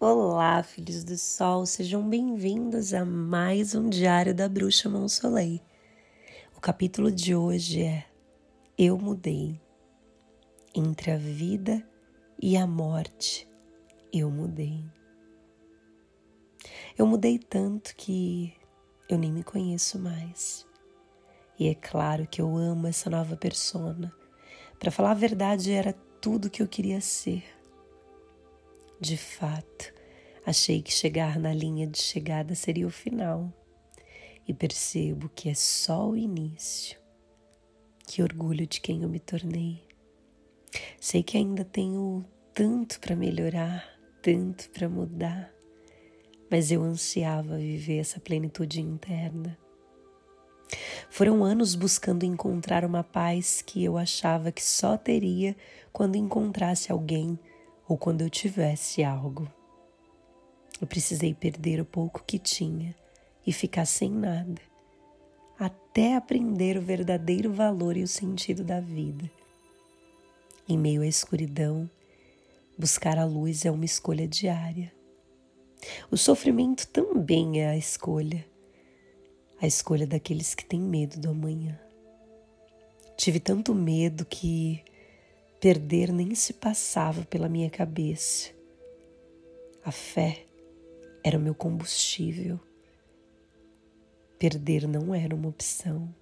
Olá, filhos do sol, sejam bem-vindos a mais um Diário da Bruxa Monsoleil. O capítulo de hoje é Eu Mudei. Entre a vida e a morte, eu mudei. Eu mudei tanto que eu nem me conheço mais. E é claro que eu amo essa nova persona. Para falar a verdade, era tudo que eu queria ser de fato, achei que chegar na linha de chegada seria o final e percebo que é só o início. Que orgulho de quem eu me tornei. Sei que ainda tenho tanto para melhorar, tanto para mudar, mas eu ansiava viver essa plenitude interna. Foram anos buscando encontrar uma paz que eu achava que só teria quando encontrasse alguém ou quando eu tivesse algo. Eu precisei perder o pouco que tinha e ficar sem nada, até aprender o verdadeiro valor e o sentido da vida. Em meio à escuridão, buscar a luz é uma escolha diária. O sofrimento também é a escolha, a escolha daqueles que têm medo do amanhã. Tive tanto medo que Perder nem se passava pela minha cabeça. A fé era o meu combustível. Perder não era uma opção.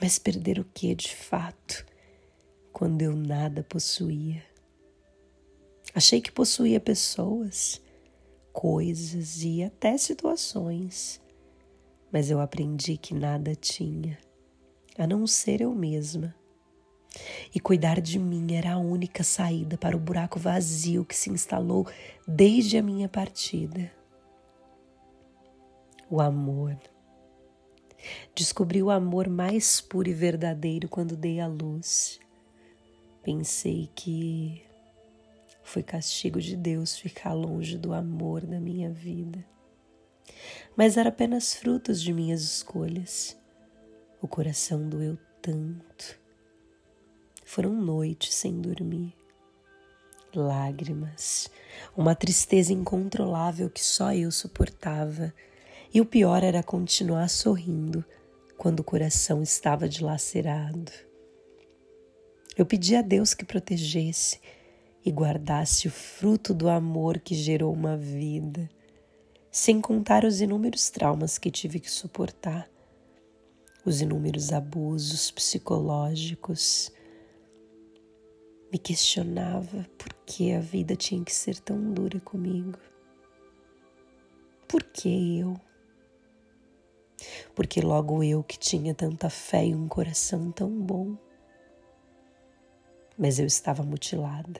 Mas perder o que de fato, quando eu nada possuía? Achei que possuía pessoas, coisas e até situações, mas eu aprendi que nada tinha, a não ser eu mesma. E cuidar de mim era a única saída para o buraco vazio que se instalou desde a minha partida. O amor. Descobri o amor mais puro e verdadeiro quando dei a luz. Pensei que foi castigo de Deus ficar longe do amor da minha vida. Mas era apenas frutos de minhas escolhas. O coração doeu tanto foram noites sem dormir, lágrimas, uma tristeza incontrolável que só eu suportava, e o pior era continuar sorrindo quando o coração estava dilacerado. Eu pedi a Deus que protegesse e guardasse o fruto do amor que gerou uma vida, sem contar os inúmeros traumas que tive que suportar, os inúmeros abusos psicológicos, me questionava por que a vida tinha que ser tão dura comigo. Por que eu? Porque logo eu que tinha tanta fé e um coração tão bom. Mas eu estava mutilada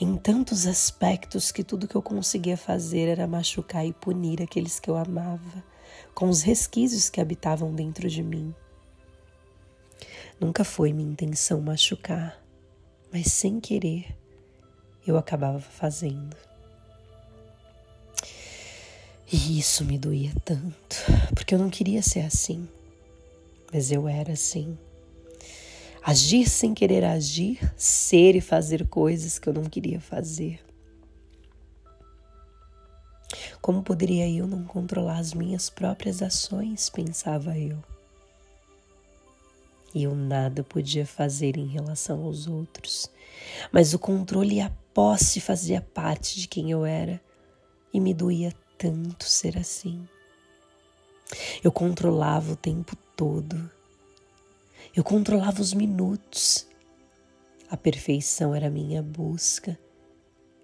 em tantos aspectos que tudo que eu conseguia fazer era machucar e punir aqueles que eu amava, com os resquícios que habitavam dentro de mim. Nunca foi minha intenção machucar, mas sem querer eu acabava fazendo. E isso me doía tanto, porque eu não queria ser assim, mas eu era assim. Agir sem querer agir, ser e fazer coisas que eu não queria fazer. Como poderia eu não controlar as minhas próprias ações? pensava eu e eu nada podia fazer em relação aos outros. Mas o controle e a posse fazia parte de quem eu era e me doía tanto ser assim. Eu controlava o tempo todo. Eu controlava os minutos. A perfeição era minha busca,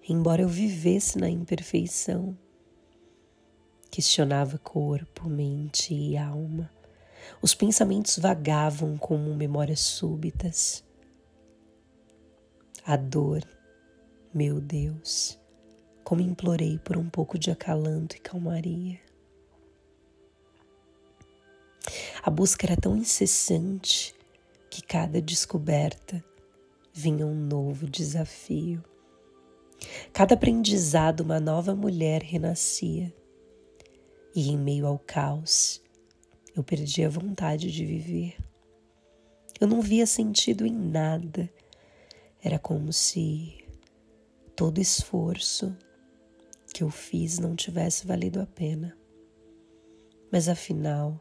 embora eu vivesse na imperfeição. Questionava corpo, mente e alma os pensamentos vagavam como memórias súbitas. A dor, meu Deus, como implorei por um pouco de acalanto e calmaria. A busca era tão incessante que cada descoberta vinha um novo desafio. Cada aprendizado, uma nova mulher renascia. E em meio ao caos, eu perdi a vontade de viver. Eu não via sentido em nada. Era como se todo esforço que eu fiz não tivesse valido a pena. Mas afinal,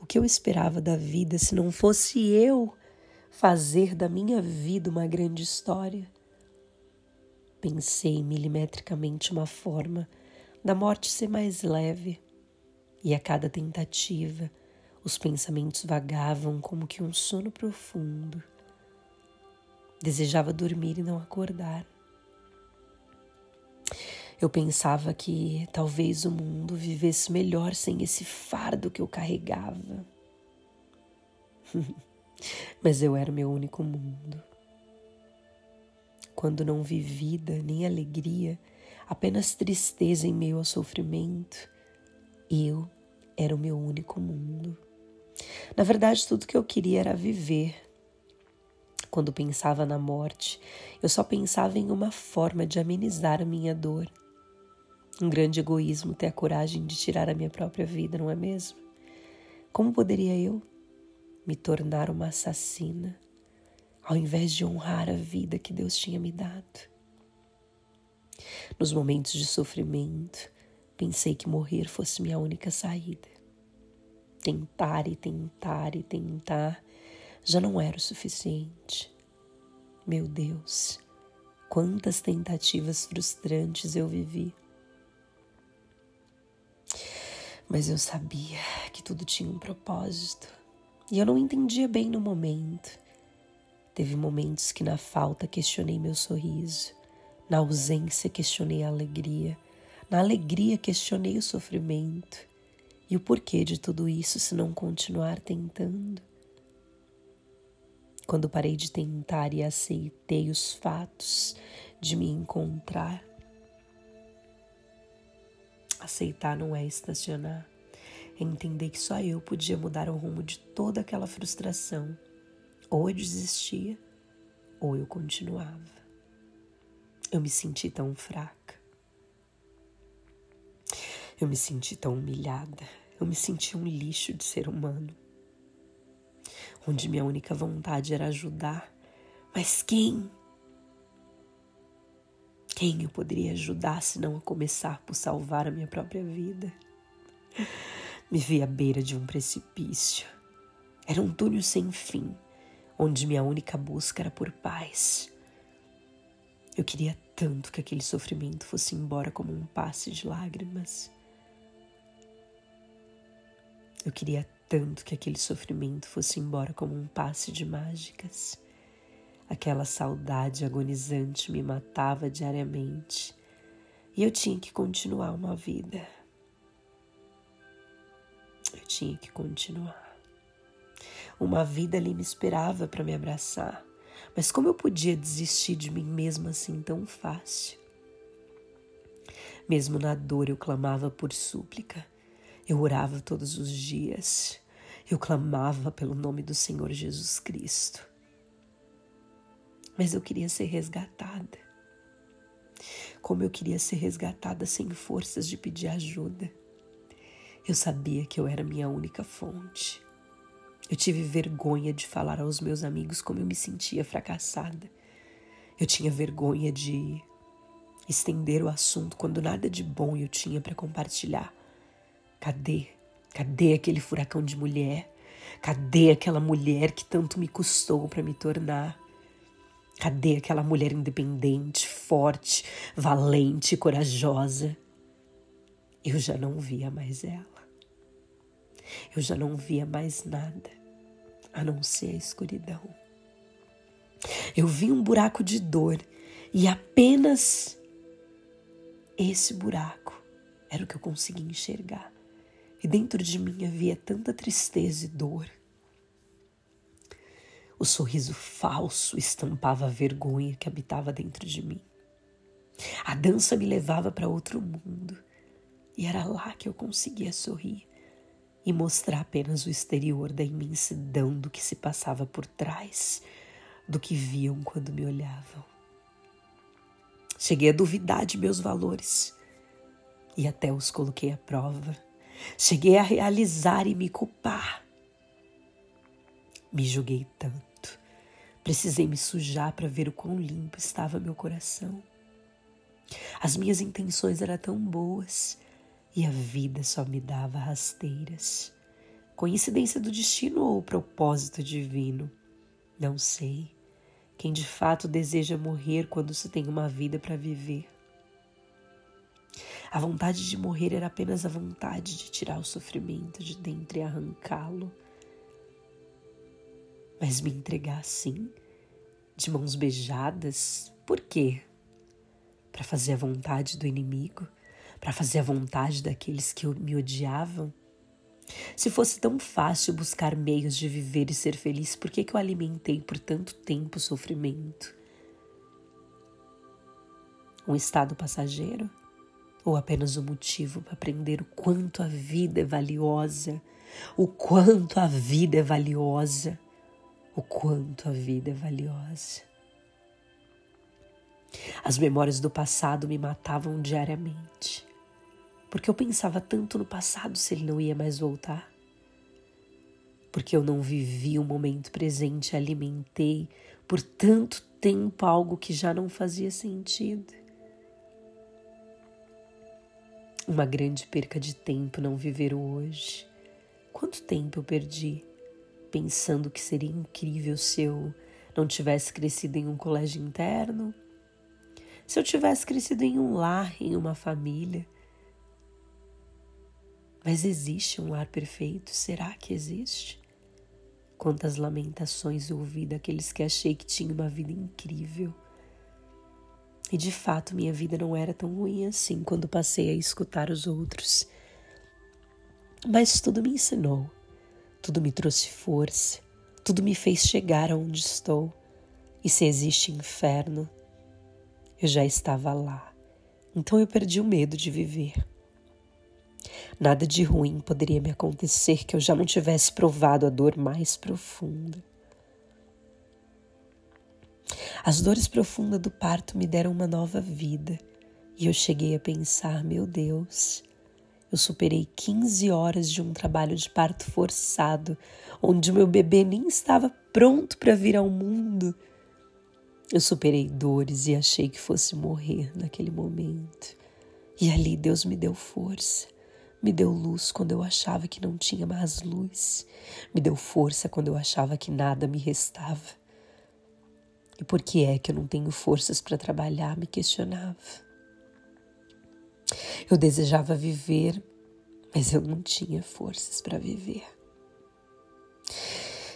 o que eu esperava da vida se não fosse eu fazer da minha vida uma grande história? Pensei milimetricamente uma forma da morte ser mais leve, e a cada tentativa os pensamentos vagavam como que um sono profundo. Desejava dormir e não acordar. Eu pensava que talvez o mundo vivesse melhor sem esse fardo que eu carregava. Mas eu era meu único mundo. Quando não vi vida nem alegria, apenas tristeza em meio ao sofrimento, eu era o meu único mundo. Na verdade, tudo que eu queria era viver. Quando pensava na morte, eu só pensava em uma forma de amenizar a minha dor. Um grande egoísmo ter a coragem de tirar a minha própria vida, não é mesmo? Como poderia eu me tornar uma assassina ao invés de honrar a vida que Deus tinha me dado? Nos momentos de sofrimento, pensei que morrer fosse minha única saída tentar e tentar e tentar já não era o suficiente. Meu Deus, quantas tentativas frustrantes eu vivi. Mas eu sabia que tudo tinha um propósito e eu não entendia bem no momento. Teve momentos que na falta questionei meu sorriso, na ausência questionei a alegria, na alegria questionei o sofrimento. E o porquê de tudo isso se não continuar tentando? Quando parei de tentar e aceitei os fatos de me encontrar, aceitar não é estacionar, é entender que só eu podia mudar o rumo de toda aquela frustração. Ou eu desistia, ou eu continuava. Eu me senti tão fraca. Eu me senti tão humilhada. Eu me senti um lixo de ser humano. Onde minha única vontade era ajudar. Mas quem? Quem eu poderia ajudar se não a começar por salvar a minha própria vida? Me vi à beira de um precipício. Era um túnel sem fim, onde minha única busca era por paz. Eu queria tanto que aquele sofrimento fosse embora como um passe de lágrimas. Eu queria tanto que aquele sofrimento fosse embora como um passe de mágicas. Aquela saudade agonizante me matava diariamente e eu tinha que continuar uma vida. Eu tinha que continuar. Uma vida ali me esperava para me abraçar, mas como eu podia desistir de mim mesma assim tão fácil? Mesmo na dor eu clamava por súplica eu orava todos os dias. Eu clamava pelo nome do Senhor Jesus Cristo. Mas eu queria ser resgatada. Como eu queria ser resgatada sem forças de pedir ajuda. Eu sabia que eu era minha única fonte. Eu tive vergonha de falar aos meus amigos como eu me sentia fracassada. Eu tinha vergonha de estender o assunto quando nada de bom eu tinha para compartilhar. Cadê? Cadê aquele furacão de mulher? Cadê aquela mulher que tanto me custou para me tornar? Cadê aquela mulher independente, forte, valente, corajosa? Eu já não via mais ela. Eu já não via mais nada a não ser a escuridão. Eu vi um buraco de dor e apenas esse buraco era o que eu conseguia enxergar e dentro de mim havia tanta tristeza e dor. O sorriso falso estampava a vergonha que habitava dentro de mim. A dança me levava para outro mundo e era lá que eu conseguia sorrir e mostrar apenas o exterior da imensidão do que se passava por trás do que viam quando me olhavam. Cheguei a duvidar de meus valores e até os coloquei à prova. Cheguei a realizar e me culpar. Me julguei tanto. Precisei me sujar para ver o quão limpo estava meu coração. As minhas intenções eram tão boas e a vida só me dava rasteiras. Coincidência do destino ou propósito divino? Não sei. Quem de fato deseja morrer quando se tem uma vida para viver? A vontade de morrer era apenas a vontade de tirar o sofrimento de dentro e arrancá-lo. Mas me entregar assim, de mãos beijadas, por quê? Para fazer a vontade do inimigo? Para fazer a vontade daqueles que me odiavam? Se fosse tão fácil buscar meios de viver e ser feliz, por que, que eu alimentei por tanto tempo o sofrimento? Um estado passageiro? Ou apenas um motivo para aprender o quanto a vida é valiosa? O quanto a vida é valiosa? O quanto a vida é valiosa? As memórias do passado me matavam diariamente porque eu pensava tanto no passado se ele não ia mais voltar. Porque eu não vivi o momento presente alimentei por tanto tempo algo que já não fazia sentido. Uma grande perca de tempo não viver o hoje. Quanto tempo eu perdi pensando que seria incrível se eu não tivesse crescido em um colégio interno, se eu tivesse crescido em um lar, em uma família, mas existe um lar perfeito? Será que existe? Quantas lamentações ouvi daqueles que achei que tinha uma vida incrível. E de fato, minha vida não era tão ruim assim quando passei a escutar os outros. Mas tudo me ensinou, tudo me trouxe força, tudo me fez chegar aonde estou. E se existe inferno, eu já estava lá. Então eu perdi o medo de viver. Nada de ruim poderia me acontecer que eu já não tivesse provado a dor mais profunda. As dores profundas do parto me deram uma nova vida e eu cheguei a pensar: meu Deus, eu superei 15 horas de um trabalho de parto forçado, onde o meu bebê nem estava pronto para vir ao mundo. Eu superei dores e achei que fosse morrer naquele momento. E ali Deus me deu força. Me deu luz quando eu achava que não tinha mais luz. Me deu força quando eu achava que nada me restava. E por que é que eu não tenho forças para trabalhar? Me questionava. Eu desejava viver, mas eu não tinha forças para viver.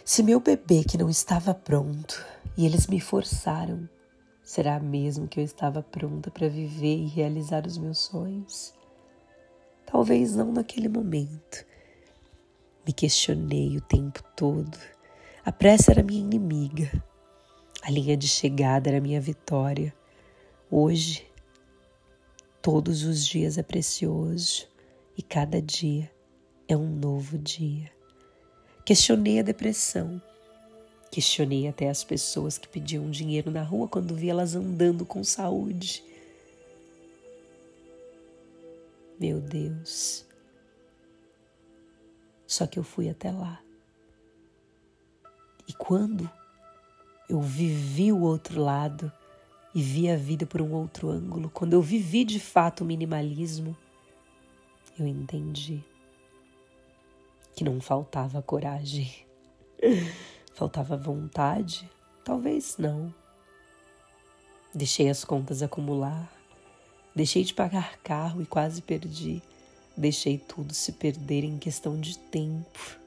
Se meu bebê que não estava pronto e eles me forçaram, será mesmo que eu estava pronta para viver e realizar os meus sonhos? Talvez não naquele momento. Me questionei o tempo todo. A pressa era minha inimiga. A linha de chegada era minha vitória. Hoje, todos os dias é precioso e cada dia é um novo dia. Questionei a depressão. Questionei até as pessoas que pediam dinheiro na rua quando vi elas andando com saúde. Meu Deus. Só que eu fui até lá. E quando eu vivi o outro lado e vi a vida por um outro ângulo, quando eu vivi de fato o minimalismo, eu entendi que não faltava coragem, faltava vontade, talvez não. Deixei as contas acumular, Deixei de pagar carro e quase perdi. Deixei tudo se perder em questão de tempo.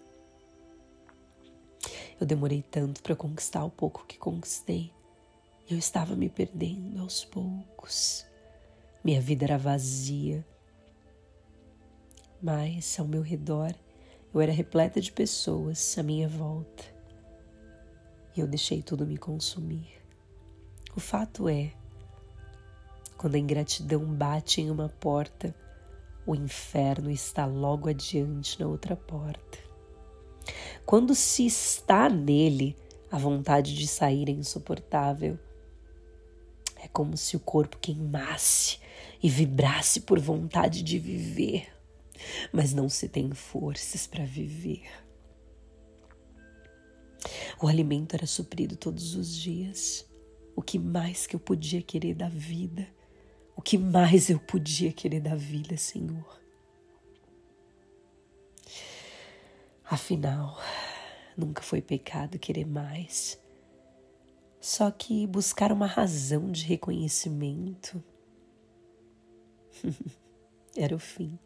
Eu demorei tanto para conquistar o pouco que conquistei. Eu estava me perdendo aos poucos. Minha vida era vazia. Mas ao meu redor eu era repleta de pessoas à minha volta. E eu deixei tudo me consumir. O fato é quando a ingratidão bate em uma porta, o inferno está logo adiante na outra porta. Quando se está nele, a vontade de sair é insuportável. É como se o corpo queimasse e vibrasse por vontade de viver, mas não se tem forças para viver. O alimento era suprido todos os dias. O que mais que eu podia querer da vida? O que mais eu podia querer da vida, Senhor? Afinal, nunca foi pecado querer mais. Só que buscar uma razão de reconhecimento era o fim.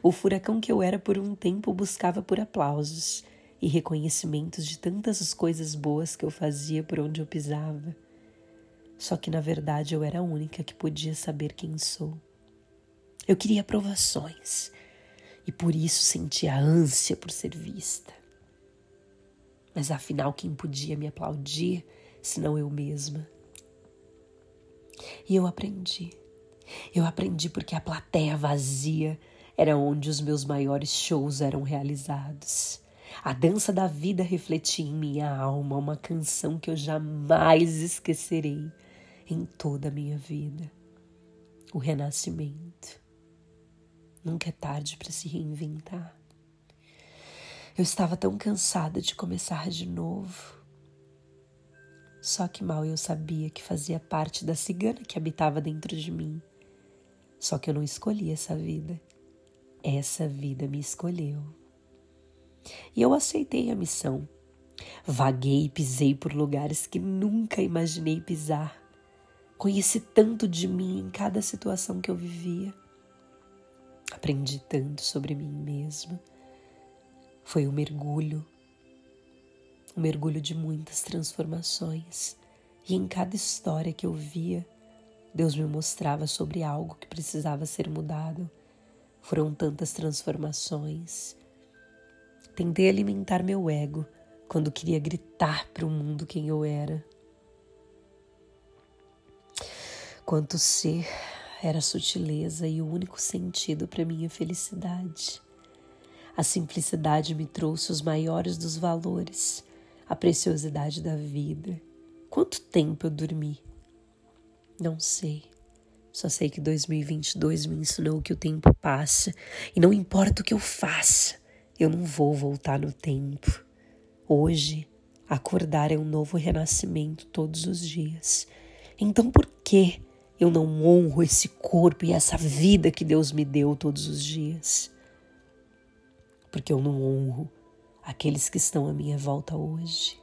O furacão que eu era por um tempo buscava por aplausos e reconhecimentos de tantas coisas boas que eu fazia por onde eu pisava. Só que na verdade eu era a única que podia saber quem sou. Eu queria aprovações e por isso sentia ânsia por ser vista. Mas afinal, quem podia me aplaudir senão eu mesma? E eu aprendi. Eu aprendi porque a plateia vazia era onde os meus maiores shows eram realizados. A dança da vida refletia em minha alma uma canção que eu jamais esquecerei em toda a minha vida: o renascimento. Nunca é tarde para se reinventar. Eu estava tão cansada de começar de novo. Só que mal eu sabia que fazia parte da cigana que habitava dentro de mim. Só que eu não escolhi essa vida. Essa vida me escolheu. E eu aceitei a missão. Vaguei e pisei por lugares que nunca imaginei pisar. Conheci tanto de mim em cada situação que eu vivia. Aprendi tanto sobre mim mesma. Foi um mergulho, um mergulho de muitas transformações. E em cada história que eu via, Deus me mostrava sobre algo que precisava ser mudado. Foram tantas transformações. Tentei alimentar meu ego quando queria gritar para o mundo quem eu era. Quanto ser era a sutileza e o único sentido para minha felicidade. A simplicidade me trouxe os maiores dos valores, a preciosidade da vida. Quanto tempo eu dormi? Não sei. Só sei que 2022 me ensinou que o tempo passa e não importa o que eu faça, eu não vou voltar no tempo. Hoje, acordar é um novo renascimento todos os dias. Então, por que eu não honro esse corpo e essa vida que Deus me deu todos os dias. Porque eu não honro aqueles que estão à minha volta hoje.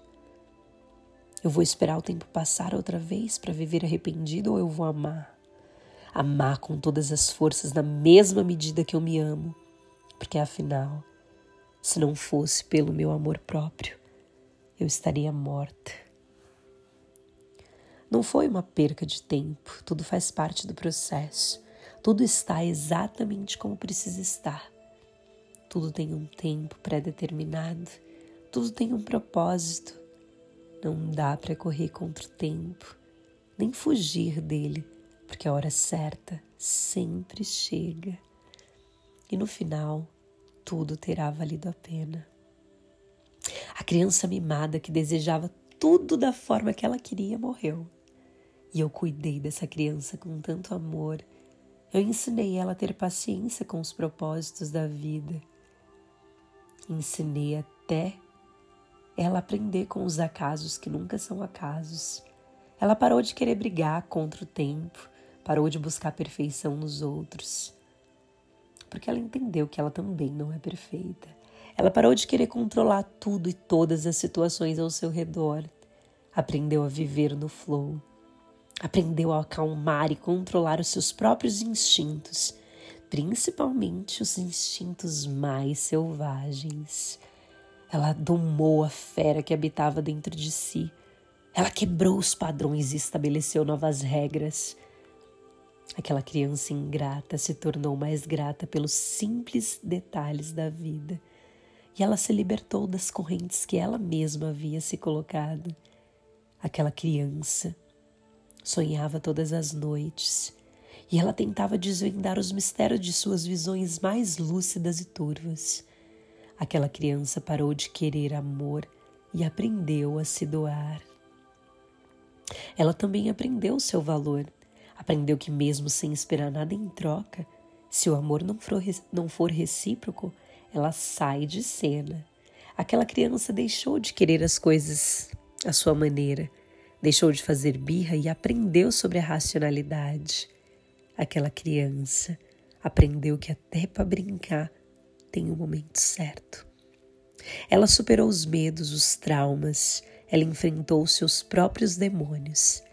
Eu vou esperar o tempo passar outra vez para viver arrependido ou eu vou amar? Amar com todas as forças na mesma medida que eu me amo, porque afinal, se não fosse pelo meu amor próprio, eu estaria morta. Não foi uma perca de tempo, tudo faz parte do processo. Tudo está exatamente como precisa estar. Tudo tem um tempo pré-determinado, tudo tem um propósito. Não dá para correr contra o tempo, nem fugir dele, porque a hora certa sempre chega. E no final, tudo terá valido a pena. A criança mimada que desejava tudo da forma que ela queria morreu. E eu cuidei dessa criança com tanto amor. Eu ensinei ela a ter paciência com os propósitos da vida. Ensinei até ela aprender com os acasos que nunca são acasos. Ela parou de querer brigar contra o tempo, parou de buscar perfeição nos outros. Porque ela entendeu que ela também não é perfeita. Ela parou de querer controlar tudo e todas as situações ao seu redor. Aprendeu a viver no flow Aprendeu a acalmar e controlar os seus próprios instintos, principalmente os instintos mais selvagens. Ela domou a fera que habitava dentro de si. Ela quebrou os padrões e estabeleceu novas regras. Aquela criança ingrata se tornou mais grata pelos simples detalhes da vida e ela se libertou das correntes que ela mesma havia se colocado. Aquela criança Sonhava todas as noites e ela tentava desvendar os mistérios de suas visões mais lúcidas e turvas. Aquela criança parou de querer amor e aprendeu a se doar. Ela também aprendeu o seu valor. Aprendeu que, mesmo sem esperar nada em troca, se o amor não for, não for recíproco, ela sai de cena. Aquela criança deixou de querer as coisas à sua maneira Deixou de fazer birra e aprendeu sobre a racionalidade. Aquela criança aprendeu que até para brincar tem o um momento certo. Ela superou os medos, os traumas, ela enfrentou seus próprios demônios,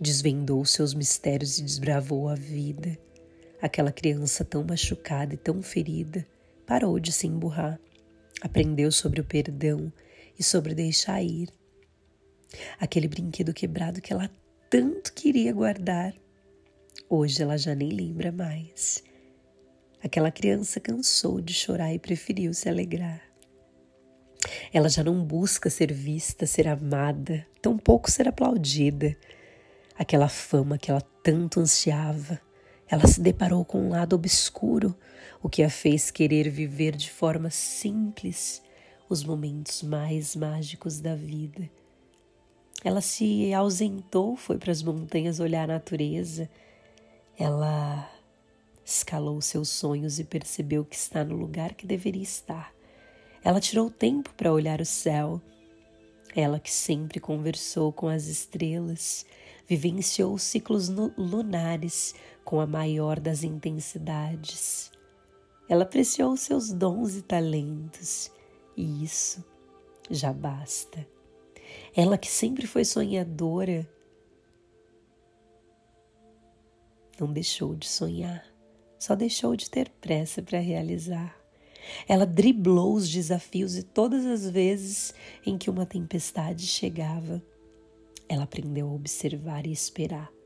desvendou seus mistérios e desbravou a vida. Aquela criança tão machucada e tão ferida parou de se emburrar, aprendeu sobre o perdão e sobre deixar ir. Aquele brinquedo quebrado que ela tanto queria guardar, hoje ela já nem lembra mais. Aquela criança cansou de chorar e preferiu se alegrar. Ela já não busca ser vista, ser amada, tampouco ser aplaudida. Aquela fama que ela tanto ansiava, ela se deparou com um lado obscuro, o que a fez querer viver de forma simples os momentos mais mágicos da vida. Ela se ausentou, foi para as montanhas olhar a natureza. Ela escalou seus sonhos e percebeu que está no lugar que deveria estar. Ela tirou tempo para olhar o céu. Ela que sempre conversou com as estrelas, vivenciou ciclos lunares com a maior das intensidades. Ela apreciou seus dons e talentos, e isso já basta. Ela que sempre foi sonhadora, não deixou de sonhar, só deixou de ter pressa para realizar. Ela driblou os desafios e todas as vezes em que uma tempestade chegava, ela aprendeu a observar e esperar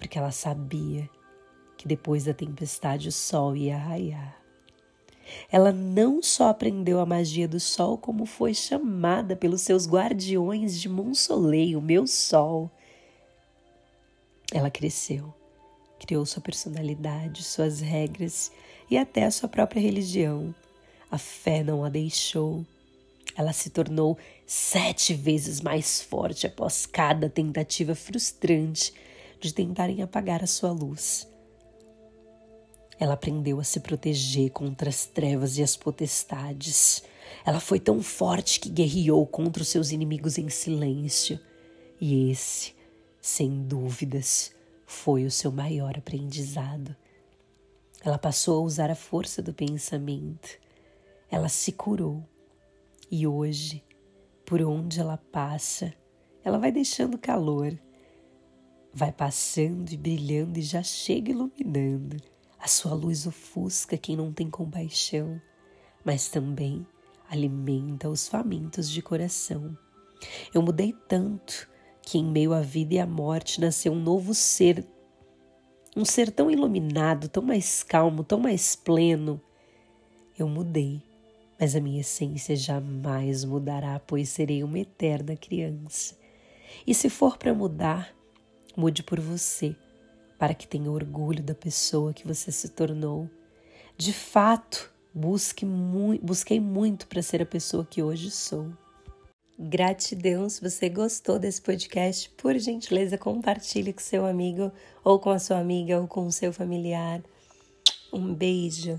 porque ela sabia que depois da tempestade o sol ia raiar. Ela não só aprendeu a magia do sol, como foi chamada pelos seus guardiões de Monsoleil, meu sol. Ela cresceu, criou sua personalidade, suas regras e até a sua própria religião. A fé não a deixou. Ela se tornou sete vezes mais forte após cada tentativa frustrante de tentarem apagar a sua luz. Ela aprendeu a se proteger contra as trevas e as potestades. Ela foi tão forte que guerreou contra os seus inimigos em silêncio. E esse, sem dúvidas, foi o seu maior aprendizado. Ela passou a usar a força do pensamento. Ela se curou. E hoje, por onde ela passa, ela vai deixando calor vai passando e brilhando e já chega iluminando. A sua luz ofusca quem não tem compaixão, mas também alimenta os famintos de coração. Eu mudei tanto que em meio à vida e à morte nasceu um novo ser, um ser tão iluminado, tão mais calmo, tão mais pleno. Eu mudei, mas a minha essência jamais mudará, pois serei uma eterna criança. E se for para mudar, Mude por você, para que tenha orgulho da pessoa que você se tornou. De fato, busque mu busquei muito para ser a pessoa que hoje sou. Gratidão se você gostou desse podcast. Por gentileza, compartilhe com seu amigo, ou com a sua amiga, ou com o seu familiar. Um beijo.